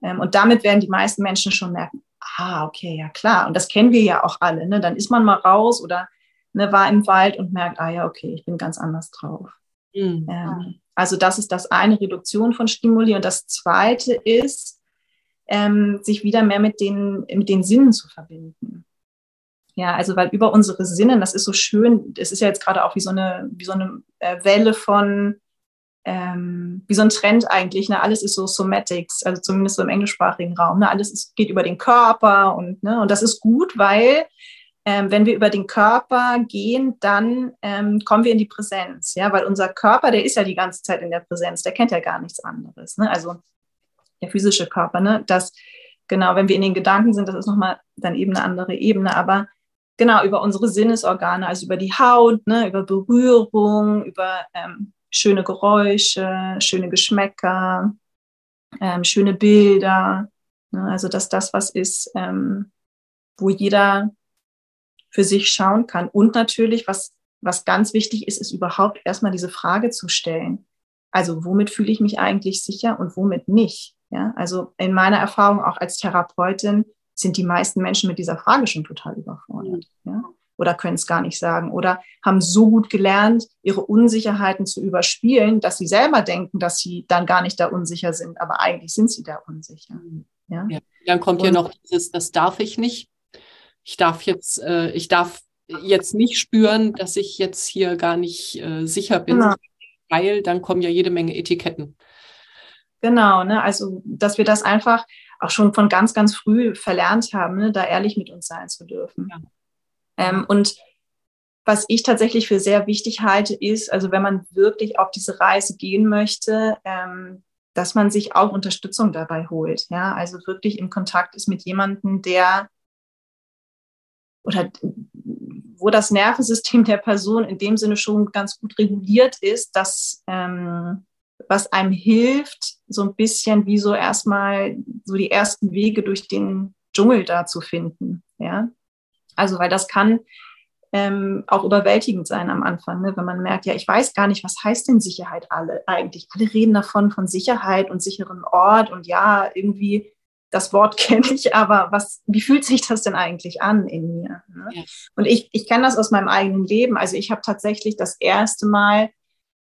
Ähm, und damit werden die meisten Menschen schon merken, ah, okay, ja klar. Und das kennen wir ja auch alle. Ne? Dann ist man mal raus oder ne, war im Wald und merkt, ah ja, okay, ich bin ganz anders drauf. Mhm. Ähm, also das ist das eine, Reduktion von Stimuli. Und das zweite ist, ähm, sich wieder mehr mit den, mit den Sinnen zu verbinden. Ja, also weil über unsere Sinne, das ist so schön, es ist ja jetzt gerade auch wie so eine, wie so eine äh, Welle von, ähm, wie so ein Trend eigentlich, ne? alles ist so Somatics, also zumindest so im englischsprachigen Raum, ne? alles ist, geht über den Körper und, ne? und das ist gut, weil ähm, wenn wir über den Körper gehen, dann ähm, kommen wir in die Präsenz, ja, weil unser Körper, der ist ja die ganze Zeit in der Präsenz, der kennt ja gar nichts anderes, ne? also der physische Körper, ne? das, genau, wenn wir in den Gedanken sind, das ist nochmal dann eben eine andere Ebene, aber genau, über unsere Sinnesorgane, also über die Haut, ne? über Berührung, über ähm, schöne Geräusche, schöne Geschmäcker, ähm, schöne Bilder, ne? also dass das was ist, ähm, wo jeder für sich schauen kann. Und natürlich, was, was ganz wichtig ist, ist überhaupt erstmal diese Frage zu stellen. Also womit fühle ich mich eigentlich sicher und womit nicht? Ja, also in meiner Erfahrung auch als Therapeutin sind die meisten Menschen mit dieser Frage schon total überfordert. Ja? Oder können es gar nicht sagen oder haben so gut gelernt, ihre Unsicherheiten zu überspielen, dass sie selber denken, dass sie dann gar nicht da unsicher sind, aber eigentlich sind sie da unsicher. Ja? ja dann kommt und, ja noch dieses, das darf ich nicht ich darf jetzt, äh, ich darf jetzt nicht spüren, dass ich jetzt hier gar nicht äh, sicher bin, genau. weil dann kommen ja jede Menge Etiketten. Genau, ne? also dass wir das einfach auch schon von ganz, ganz früh verlernt haben, ne? da ehrlich mit uns sein zu dürfen. Ja. Ähm, und was ich tatsächlich für sehr wichtig halte, ist, also wenn man wirklich auf diese Reise gehen möchte, ähm, dass man sich auch Unterstützung dabei holt. Ja, also wirklich in Kontakt ist mit jemandem, der oder wo das Nervensystem der Person in dem Sinne schon ganz gut reguliert ist, dass ähm, was einem hilft, so ein bisschen wie so erstmal so die ersten Wege durch den Dschungel da zu finden. Ja, also weil das kann ähm, auch überwältigend sein am Anfang, ne? wenn man merkt, ja, ich weiß gar nicht, was heißt denn Sicherheit alle eigentlich? Alle reden davon von Sicherheit und sicheren Ort und ja, irgendwie das Wort kenne ich, aber was, wie fühlt sich das denn eigentlich an in mir? Ne? Ja. Und ich, ich kenne das aus meinem eigenen Leben. Also ich habe tatsächlich das erste Mal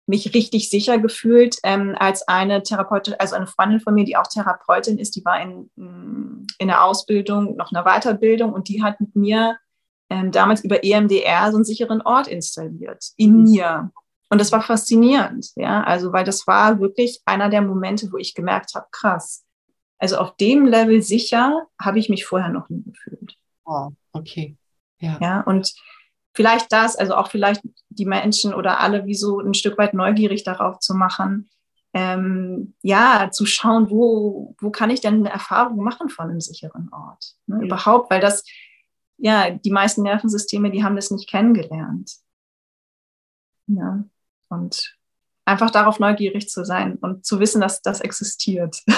mich richtig sicher gefühlt, ähm, als eine Therapeutin, also eine Freundin von mir, die auch Therapeutin ist, die war in, in der Ausbildung, noch einer Weiterbildung und die hat mit mir ähm, damals über EMDR so einen sicheren Ort installiert in mhm. mir. Und das war faszinierend, ja, also weil das war wirklich einer der Momente, wo ich gemerkt habe, krass, also auf dem Level sicher habe ich mich vorher noch nie gefühlt. Oh, okay. Ja. ja, und vielleicht das, also auch vielleicht die Menschen oder alle wie so ein Stück weit neugierig darauf zu machen, ähm, ja, zu schauen, wo, wo kann ich denn eine Erfahrung machen von einem sicheren Ort? Ne? Ja. Überhaupt, weil das, ja, die meisten Nervensysteme, die haben das nicht kennengelernt. Ja, und einfach darauf neugierig zu sein und zu wissen, dass das existiert.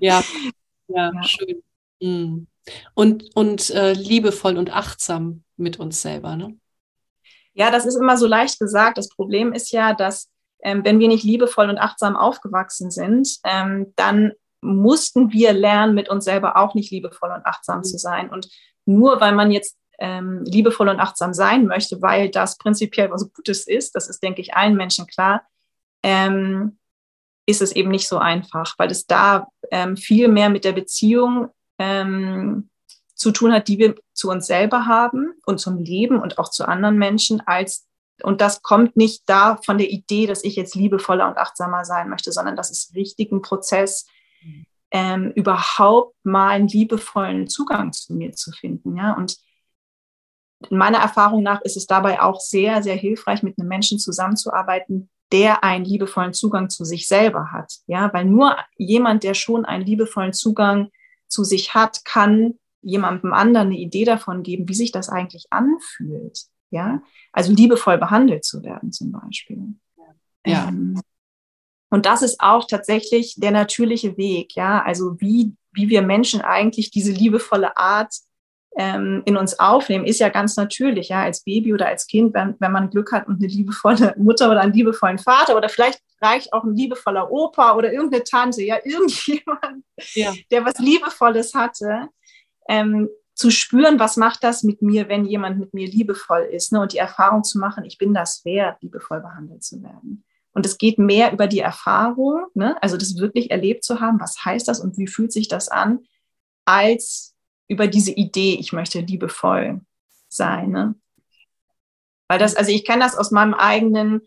Ja, ja, ja. schön. Mhm. Und, und äh, liebevoll und achtsam mit uns selber, ne? Ja, das ist immer so leicht gesagt. Das Problem ist ja, dass ähm, wenn wir nicht liebevoll und achtsam aufgewachsen sind, ähm, dann mussten wir lernen, mit uns selber auch nicht liebevoll und achtsam mhm. zu sein. Und nur weil man jetzt ähm, liebevoll und achtsam sein möchte, weil das prinzipiell was Gutes ist, das ist, denke ich, allen Menschen klar, ähm, ist es eben nicht so einfach, weil es da ähm, viel mehr mit der Beziehung ähm, zu tun hat, die wir zu uns selber haben und zum Leben und auch zu anderen Menschen als und das kommt nicht da von der Idee, dass ich jetzt liebevoller und achtsamer sein möchte, sondern das ist richtig ein Prozess, ähm, überhaupt mal einen liebevollen Zugang zu mir zu finden. Ja? Und in meiner Erfahrung nach ist es dabei auch sehr, sehr hilfreich, mit einem Menschen zusammenzuarbeiten, der einen liebevollen Zugang zu sich selber hat. Ja, weil nur jemand, der schon einen liebevollen Zugang zu sich hat, kann jemandem anderen eine Idee davon geben, wie sich das eigentlich anfühlt. Ja, also liebevoll behandelt zu werden zum Beispiel. Ja. Ähm, und das ist auch tatsächlich der natürliche Weg. Ja, also wie, wie wir Menschen eigentlich diese liebevolle Art ähm, in uns aufnehmen, ist ja ganz natürlich, ja, als Baby oder als Kind, wenn, wenn man Glück hat und eine liebevolle Mutter oder einen liebevollen Vater oder vielleicht reicht auch ein liebevoller Opa oder irgendeine Tante, ja, irgendjemand, ja. der was Liebevolles hatte, ähm, zu spüren, was macht das mit mir, wenn jemand mit mir liebevoll ist, ne? und die Erfahrung zu machen, ich bin das wert, liebevoll behandelt zu werden. Und es geht mehr über die Erfahrung, ne? also das wirklich erlebt zu haben, was heißt das und wie fühlt sich das an, als über diese Idee, ich möchte liebevoll sein. Ne? Weil das, also ich kenne das aus meinem eigenen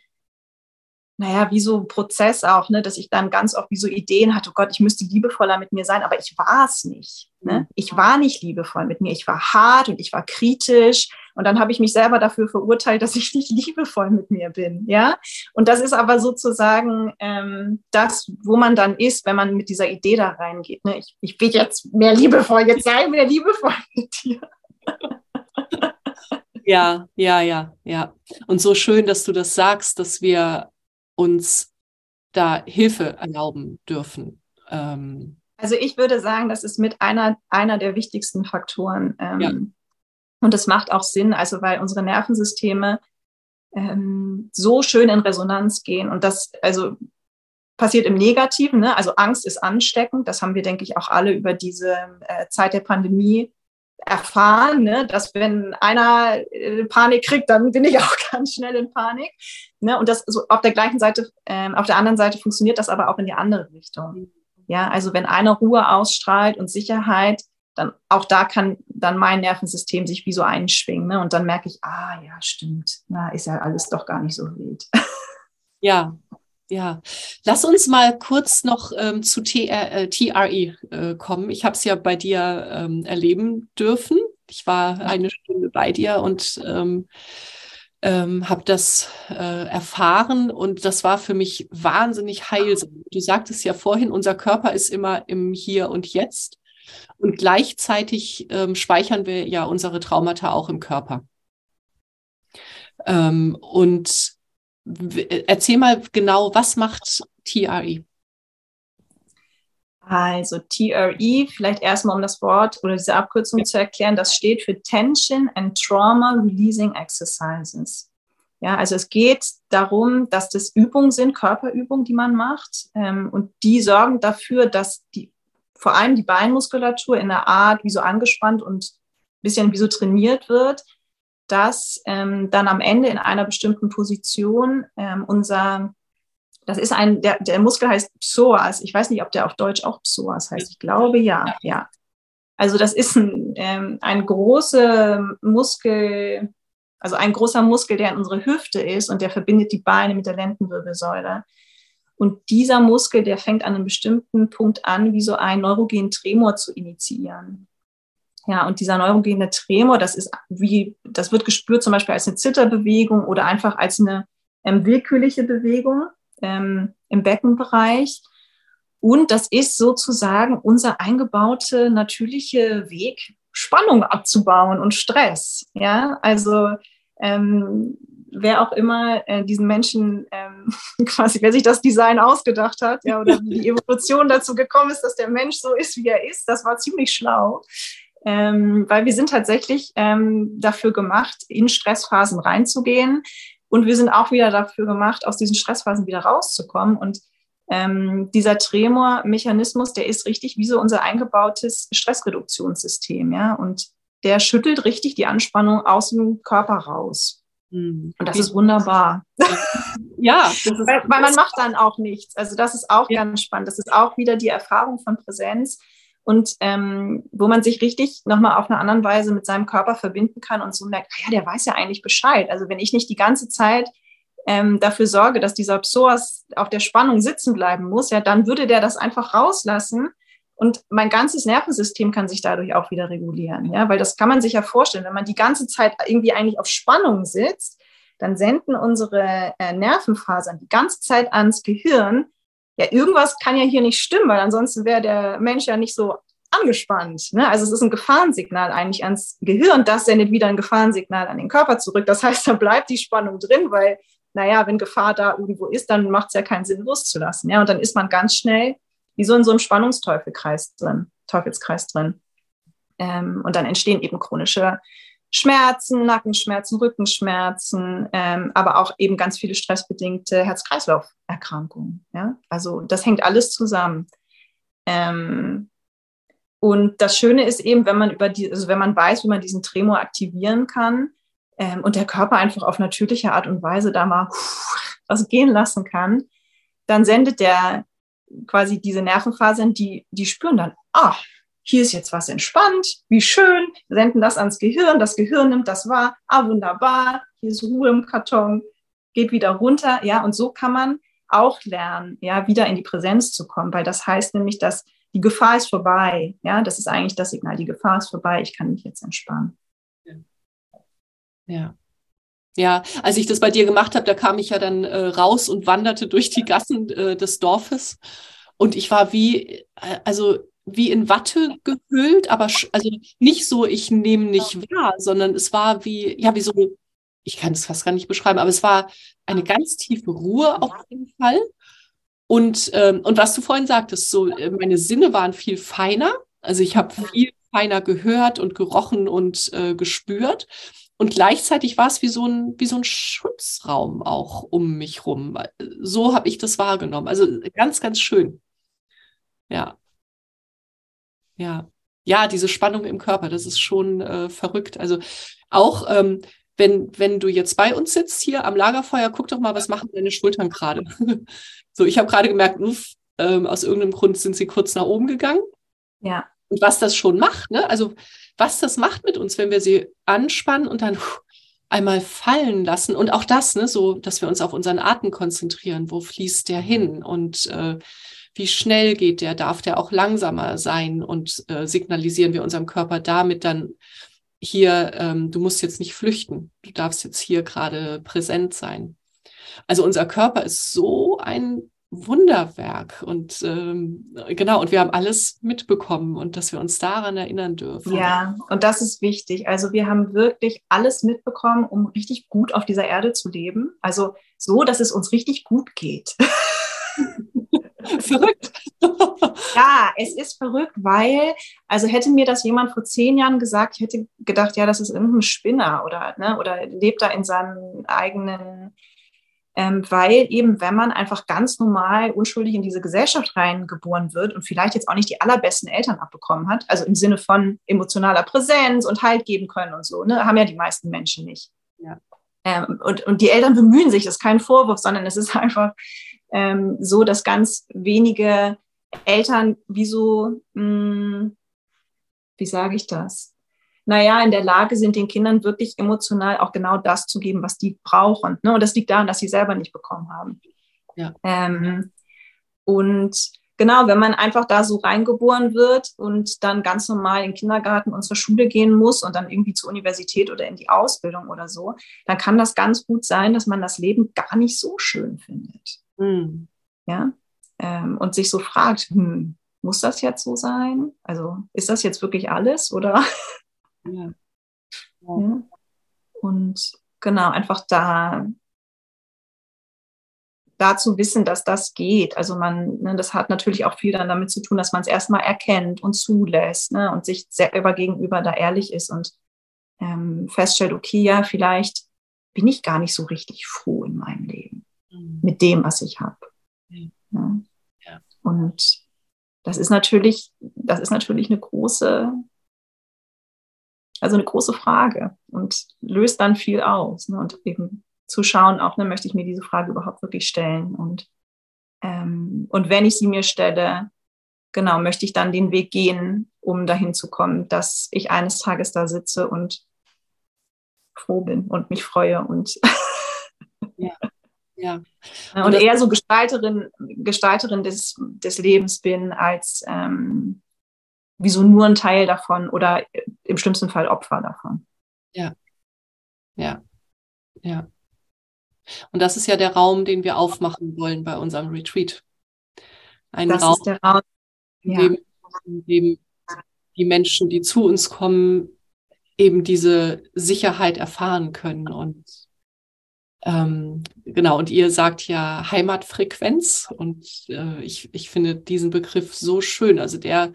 naja, wie so Prozess auch, ne, dass ich dann ganz oft wie so Ideen hatte, oh Gott, ich müsste liebevoller mit mir sein, aber ich war es nicht. Ne? Ich war nicht liebevoll mit mir. Ich war hart und ich war kritisch. Und dann habe ich mich selber dafür verurteilt, dass ich nicht liebevoll mit mir bin. Ja. Und das ist aber sozusagen ähm, das, wo man dann ist, wenn man mit dieser Idee da reingeht. Ne? Ich, ich bin jetzt mehr liebevoll, jetzt sei mehr liebevoll mit dir. Ja, ja, ja, ja. Und so schön, dass du das sagst, dass wir uns da Hilfe erlauben dürfen. Ähm, also ich würde sagen, das ist mit einer, einer der wichtigsten Faktoren. Ähm, ja. Und es macht auch Sinn, also weil unsere Nervensysteme ähm, so schön in Resonanz gehen. Und das, also passiert im Negativen, ne? also Angst ist ansteckend. Das haben wir, denke ich, auch alle über diese äh, Zeit der Pandemie erfahren, ne, dass wenn einer äh, Panik kriegt, dann bin ich auch ganz schnell in Panik. Ne, und das so auf der gleichen Seite, ähm, auf der anderen Seite funktioniert das aber auch in die andere Richtung. Ja, also wenn einer Ruhe ausstrahlt und Sicherheit, dann auch da kann dann mein Nervensystem sich wie so einschwingen. Ne? Und dann merke ich, ah ja, stimmt, na, ist ja alles doch gar nicht so wild. Ja, ja, lass uns mal kurz noch ähm, zu TR, äh, TRE äh, kommen. Ich habe es ja bei dir ähm, erleben dürfen. Ich war eine Stunde bei dir und ähm, ähm, habe das äh, erfahren und das war für mich wahnsinnig heilsam. Du sagtest ja vorhin, unser Körper ist immer im Hier und Jetzt und gleichzeitig ähm, speichern wir ja unsere Traumata auch im Körper. Ähm, und Erzähl mal genau, was macht TRE? Also TRE, vielleicht erstmal um das Wort oder diese Abkürzung zu erklären, das steht für Tension and Trauma Releasing Exercises. Ja, also es geht darum, dass das Übungen sind, Körperübungen, die man macht, ähm, und die sorgen dafür, dass die, vor allem die Beinmuskulatur in der Art wie so angespannt und ein bisschen wie so trainiert wird, dass ähm, dann am Ende in einer bestimmten Position ähm, unser, das ist ein, der, der Muskel heißt Psoas. Ich weiß nicht, ob der auf Deutsch auch Psoas heißt. Ich glaube ja, ja. Also das ist ein, ähm, ein großer Muskel, also ein großer Muskel, der in unsere Hüfte ist und der verbindet die Beine mit der Lendenwirbelsäule. Und dieser Muskel, der fängt an einem bestimmten Punkt an, wie so ein neurogenen Tremor zu initiieren. Ja, und dieser neurogene Tremor, das ist wie, das wird gespürt zum Beispiel als eine Zitterbewegung oder einfach als eine ähm, willkürliche Bewegung ähm, im Beckenbereich. Und das ist sozusagen unser eingebaute natürliche Weg, Spannung abzubauen und Stress. Ja, also ähm, wer auch immer äh, diesen Menschen ähm, quasi, wer sich das Design ausgedacht hat, ja, oder wie die Evolution dazu gekommen ist, dass der Mensch so ist, wie er ist, das war ziemlich schlau ähm, weil wir sind tatsächlich ähm, dafür gemacht, in Stressphasen reinzugehen. Und wir sind auch wieder dafür gemacht, aus diesen Stressphasen wieder rauszukommen. Und ähm, dieser Tremor-Mechanismus, der ist richtig wie so unser eingebautes Stressreduktionssystem. Ja? Und der schüttelt richtig die Anspannung aus dem Körper raus. Hm. Und das ist wunderbar. Ja, das ist weil, weil, man macht dann auch nichts. Also das ist auch ja. ganz spannend. Das ist auch wieder die Erfahrung von Präsenz und ähm, wo man sich richtig nochmal auf eine andere Weise mit seinem Körper verbinden kann und so merkt, ah ja, der weiß ja eigentlich Bescheid. Also wenn ich nicht die ganze Zeit ähm, dafür sorge, dass dieser Psoas auf der Spannung sitzen bleiben muss, ja, dann würde der das einfach rauslassen und mein ganzes Nervensystem kann sich dadurch auch wieder regulieren, ja, weil das kann man sich ja vorstellen, wenn man die ganze Zeit irgendwie eigentlich auf Spannung sitzt, dann senden unsere äh, Nervenfasern die ganze Zeit ans Gehirn, ja, irgendwas kann ja hier nicht stimmen, weil ansonsten wäre der Mensch ja nicht so angespannt. Ne? Also es ist ein Gefahrensignal eigentlich ans Gehirn, das sendet wieder ein Gefahrensignal an den Körper zurück. Das heißt, da bleibt die Spannung drin, weil, naja, wenn Gefahr da irgendwo ist, dann macht es ja keinen Sinn, loszulassen. Ja? Und dann ist man ganz schnell wie so in so einem Spannungsteufelkreis drin, Teufelskreis drin. Ähm, und dann entstehen eben chronische Schmerzen, Nackenschmerzen, Rückenschmerzen, ähm, aber auch eben ganz viele stressbedingte Herz-Kreislauf-Erkrankungen. Ja? Also das hängt alles zusammen. Ähm, und das Schöne ist eben, wenn man über die, also wenn man weiß, wie man diesen Tremor aktivieren kann ähm, und der Körper einfach auf natürliche Art und Weise da mal was gehen lassen kann, dann sendet der quasi diese Nervenfasern, die, die spüren dann, ah, hier ist jetzt was entspannt, wie schön, senden das ans Gehirn, das Gehirn nimmt das wahr, ah, wunderbar, hier ist Ruhe im Karton, geht wieder runter, ja, und so kann man auch lernen, ja, wieder in die Präsenz zu kommen, weil das heißt nämlich, dass die Gefahr ist vorbei. Ja, das ist eigentlich das Signal. Die Gefahr ist vorbei. Ich kann mich jetzt entspannen. Ja. Ja, als ich das bei dir gemacht habe, da kam ich ja dann äh, raus und wanderte durch die Gassen äh, des Dorfes. Und ich war wie, äh, also wie in Watte gehüllt, aber also nicht so, ich nehme nicht wahr, sondern es war wie, ja, wie so, ich kann es fast gar nicht beschreiben, aber es war eine ganz tiefe Ruhe auf jeden Fall. Und, ähm, und was du vorhin sagtest, so äh, meine Sinne waren viel feiner. Also ich habe viel feiner gehört und gerochen und äh, gespürt. Und gleichzeitig war es wie so ein, wie so ein Schutzraum auch um mich rum. So habe ich das wahrgenommen. Also ganz, ganz schön. Ja. Ja. Ja, diese Spannung im Körper, das ist schon äh, verrückt. Also auch ähm, wenn, wenn du jetzt bei uns sitzt hier am Lagerfeuer, guck doch mal, was machen deine Schultern gerade. so, ich habe gerade gemerkt, uff, ähm, aus irgendeinem Grund sind sie kurz nach oben gegangen. Ja. Und was das schon macht, ne? Also was das macht mit uns, wenn wir sie anspannen und dann einmal fallen lassen. Und auch das, ne, so, dass wir uns auf unseren Atem konzentrieren. Wo fließt der hin? Und äh, wie schnell geht der? Darf der auch langsamer sein? Und äh, signalisieren wir unserem Körper damit dann hier, ähm, du musst jetzt nicht flüchten. Du darfst jetzt hier gerade präsent sein. Also unser Körper ist so ein Wunderwerk und ähm, genau, und wir haben alles mitbekommen und dass wir uns daran erinnern dürfen. Ja, und das ist wichtig. Also wir haben wirklich alles mitbekommen, um richtig gut auf dieser Erde zu leben. Also so, dass es uns richtig gut geht. verrückt. ja, es ist verrückt, weil, also hätte mir das jemand vor zehn Jahren gesagt, ich hätte gedacht, ja, das ist irgendein Spinner oder, ne, oder lebt da in seinem eigenen ähm, weil eben, wenn man einfach ganz normal unschuldig in diese Gesellschaft reingeboren wird und vielleicht jetzt auch nicht die allerbesten Eltern abbekommen hat, also im Sinne von emotionaler Präsenz und Halt geben können und so, ne, haben ja die meisten Menschen nicht. Ja. Ähm, und, und die Eltern bemühen sich, das ist kein Vorwurf, sondern es ist einfach ähm, so, dass ganz wenige Eltern wie so, mh, hm, wie sage ich das? Naja, in der Lage sind, den Kindern wirklich emotional auch genau das zu geben, was die brauchen. Ne? Und das liegt daran, dass sie selber nicht bekommen haben. Ja. Ähm, und genau, wenn man einfach da so reingeboren wird und dann ganz normal in den Kindergarten und zur Schule gehen muss und dann irgendwie zur Universität oder in die Ausbildung oder so, dann kann das ganz gut sein, dass man das Leben gar nicht so schön findet. Mhm. Ja. Ähm, und sich so fragt, hm, muss das jetzt so sein? Also ist das jetzt wirklich alles oder ja. Ja. Und genau, einfach da, da zu wissen, dass das geht. Also man, ne, das hat natürlich auch viel dann damit zu tun, dass man es erstmal erkennt und zulässt ne, und sich selber gegenüber da ehrlich ist und ähm, feststellt, okay, ja, vielleicht bin ich gar nicht so richtig froh in meinem Leben mhm. mit dem, was ich habe. Mhm. Ja. Und das ist natürlich, das ist natürlich eine große, also eine große Frage und löst dann viel aus. Ne? Und eben zu schauen, auch ne, möchte ich mir diese Frage überhaupt wirklich stellen. Und, ähm, und wenn ich sie mir stelle, genau, möchte ich dann den Weg gehen, um dahin zu kommen, dass ich eines Tages da sitze und froh bin und mich freue und ja. Ja. Und, und eher so Gestalterin, Gestalterin des, des Lebens bin, als ähm, wieso nur ein Teil davon oder im schlimmsten Fall Opfer davon. Ja, ja, ja. Und das ist ja der Raum, den wir aufmachen wollen bei unserem Retreat. Ein das Raum, ist der Raum. Ja. In, dem, in dem die Menschen, die zu uns kommen, eben diese Sicherheit erfahren können. Und ähm, genau, und ihr sagt ja Heimatfrequenz. Und äh, ich, ich finde diesen Begriff so schön. Also der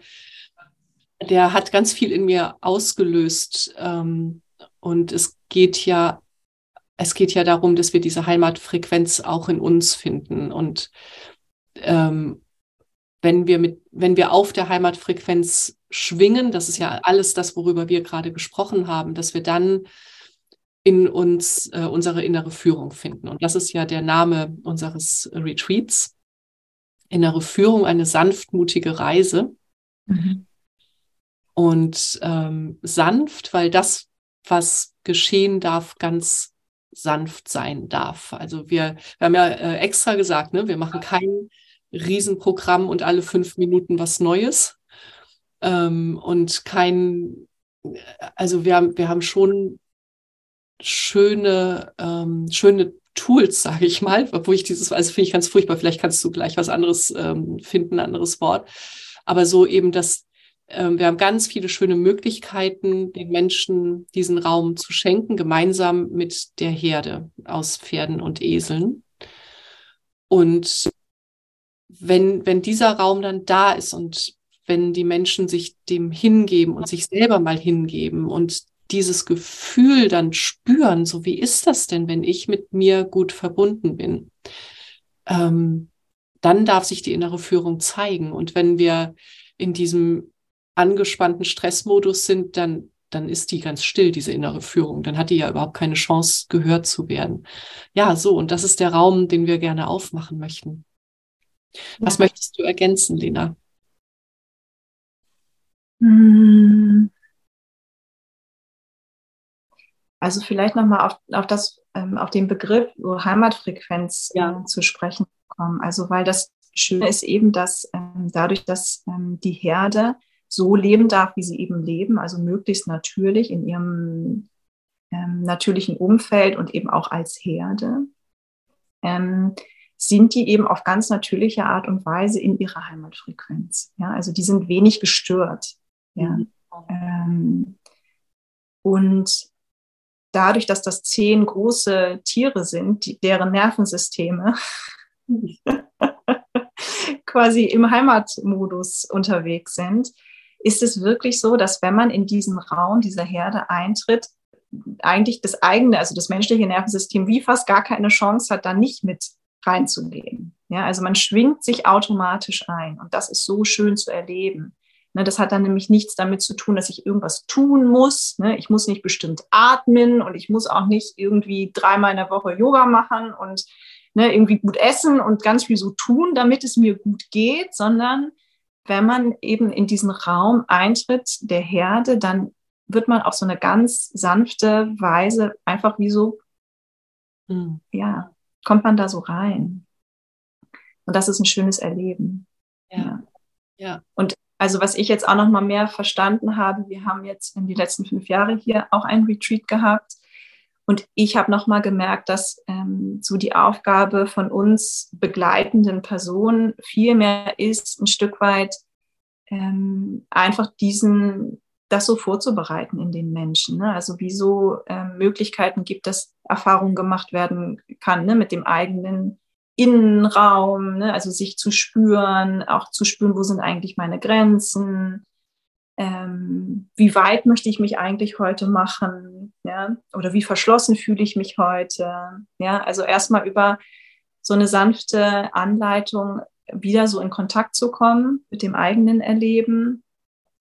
der hat ganz viel in mir ausgelöst. Ähm, und es geht ja, es geht ja darum, dass wir diese Heimatfrequenz auch in uns finden. Und ähm, wenn wir mit, wenn wir auf der Heimatfrequenz schwingen, das ist ja alles das, worüber wir gerade gesprochen haben, dass wir dann in uns äh, unsere innere Führung finden. Und das ist ja der Name unseres Retreats. Innere Führung, eine sanftmutige Reise. Mhm und ähm, sanft, weil das, was geschehen darf, ganz sanft sein darf. Also wir, wir haben ja äh, extra gesagt, ne, wir machen kein Riesenprogramm und alle fünf Minuten was Neues. Ähm, und kein, also wir haben, wir haben schon schöne, ähm, schöne Tools, sage ich mal, obwohl ich dieses, also finde ich ganz furchtbar, vielleicht kannst du gleich was anderes ähm, finden, anderes Wort. Aber so eben das, ähm, wir haben ganz viele schöne Möglichkeiten, den Menschen diesen Raum zu schenken, gemeinsam mit der Herde aus Pferden und Eseln. Und wenn, wenn dieser Raum dann da ist und wenn die Menschen sich dem hingeben und sich selber mal hingeben und dieses Gefühl dann spüren, so wie ist das denn, wenn ich mit mir gut verbunden bin, ähm, dann darf sich die innere Führung zeigen. Und wenn wir in diesem angespannten Stressmodus sind, dann, dann ist die ganz still, diese innere Führung. Dann hat die ja überhaupt keine Chance, gehört zu werden. Ja, so, und das ist der Raum, den wir gerne aufmachen möchten. Was ja. möchtest du ergänzen, Lena? Hm. Also vielleicht nochmal auf, auf, das, ähm, auf den Begriff Heimatfrequenz ja. äh, zu sprechen kommen. Also weil das Schöne ist eben, dass ähm, dadurch, dass ähm, die Herde so leben darf, wie sie eben leben, also möglichst natürlich in ihrem ähm, natürlichen Umfeld und eben auch als Herde, ähm, sind die eben auf ganz natürliche Art und Weise in ihrer Heimatfrequenz. Ja, also die sind wenig gestört. Ja. Mhm. Ähm, und dadurch, dass das zehn große Tiere sind, die, deren Nervensysteme quasi im Heimatmodus unterwegs sind, ist es wirklich so, dass wenn man in diesen Raum dieser Herde eintritt, eigentlich das eigene, also das menschliche Nervensystem wie fast gar keine Chance hat, da nicht mit reinzugehen. Ja, also man schwingt sich automatisch ein und das ist so schön zu erleben. Ne, das hat dann nämlich nichts damit zu tun, dass ich irgendwas tun muss. Ne? Ich muss nicht bestimmt atmen und ich muss auch nicht irgendwie dreimal in der Woche Yoga machen und ne, irgendwie gut essen und ganz viel so tun, damit es mir gut geht, sondern wenn man eben in diesen Raum eintritt der Herde, dann wird man auf so eine ganz sanfte Weise einfach wie so, mhm. ja, kommt man da so rein. Und das ist ein schönes Erleben. Ja. ja. ja. Und also was ich jetzt auch noch mal mehr verstanden habe, wir haben jetzt in die letzten fünf Jahre hier auch ein Retreat gehabt und ich habe noch mal gemerkt, dass ähm, so die Aufgabe von uns begleitenden Personen viel mehr ist, ein Stück weit ähm, einfach diesen das so vorzubereiten in den Menschen. Ne? Also wie so ähm, Möglichkeiten gibt, dass Erfahrung gemacht werden kann ne? mit dem eigenen Innenraum, ne? also sich zu spüren, auch zu spüren, wo sind eigentlich meine Grenzen, ähm, wie weit möchte ich mich eigentlich heute machen, ja, oder wie verschlossen fühle ich mich heute, ja, also erstmal über so eine sanfte Anleitung wieder so in Kontakt zu kommen mit dem eigenen Erleben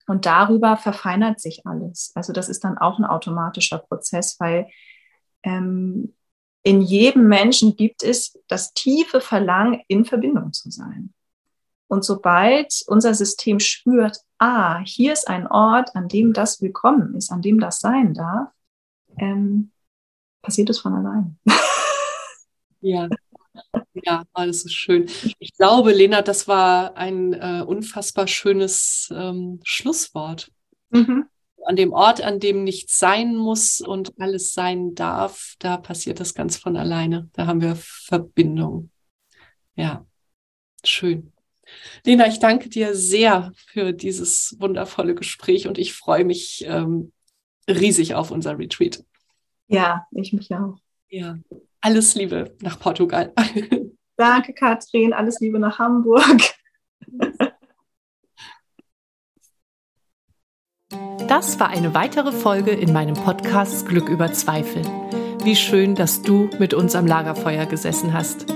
und darüber verfeinert sich alles. Also das ist dann auch ein automatischer Prozess, weil ähm, in jedem Menschen gibt es das tiefe Verlangen, in Verbindung zu sein. Und sobald unser System spürt, ah, hier ist ein Ort, an dem das willkommen ist, an dem das sein darf, ähm, passiert es von allein. Ja, ja, alles ist schön. Ich glaube, Lena, das war ein äh, unfassbar schönes ähm, Schlusswort. Mhm an dem Ort, an dem nichts sein muss und alles sein darf, da passiert das ganz von alleine. Da haben wir Verbindung. Ja, schön. Lena, ich danke dir sehr für dieses wundervolle Gespräch und ich freue mich ähm, riesig auf unser Retreat. Ja, ich mich auch. Ja, alles Liebe nach Portugal. Danke, Katrin. Alles Liebe nach Hamburg. Das war eine weitere Folge in meinem Podcast Glück über Zweifel. Wie schön, dass du mit uns am Lagerfeuer gesessen hast.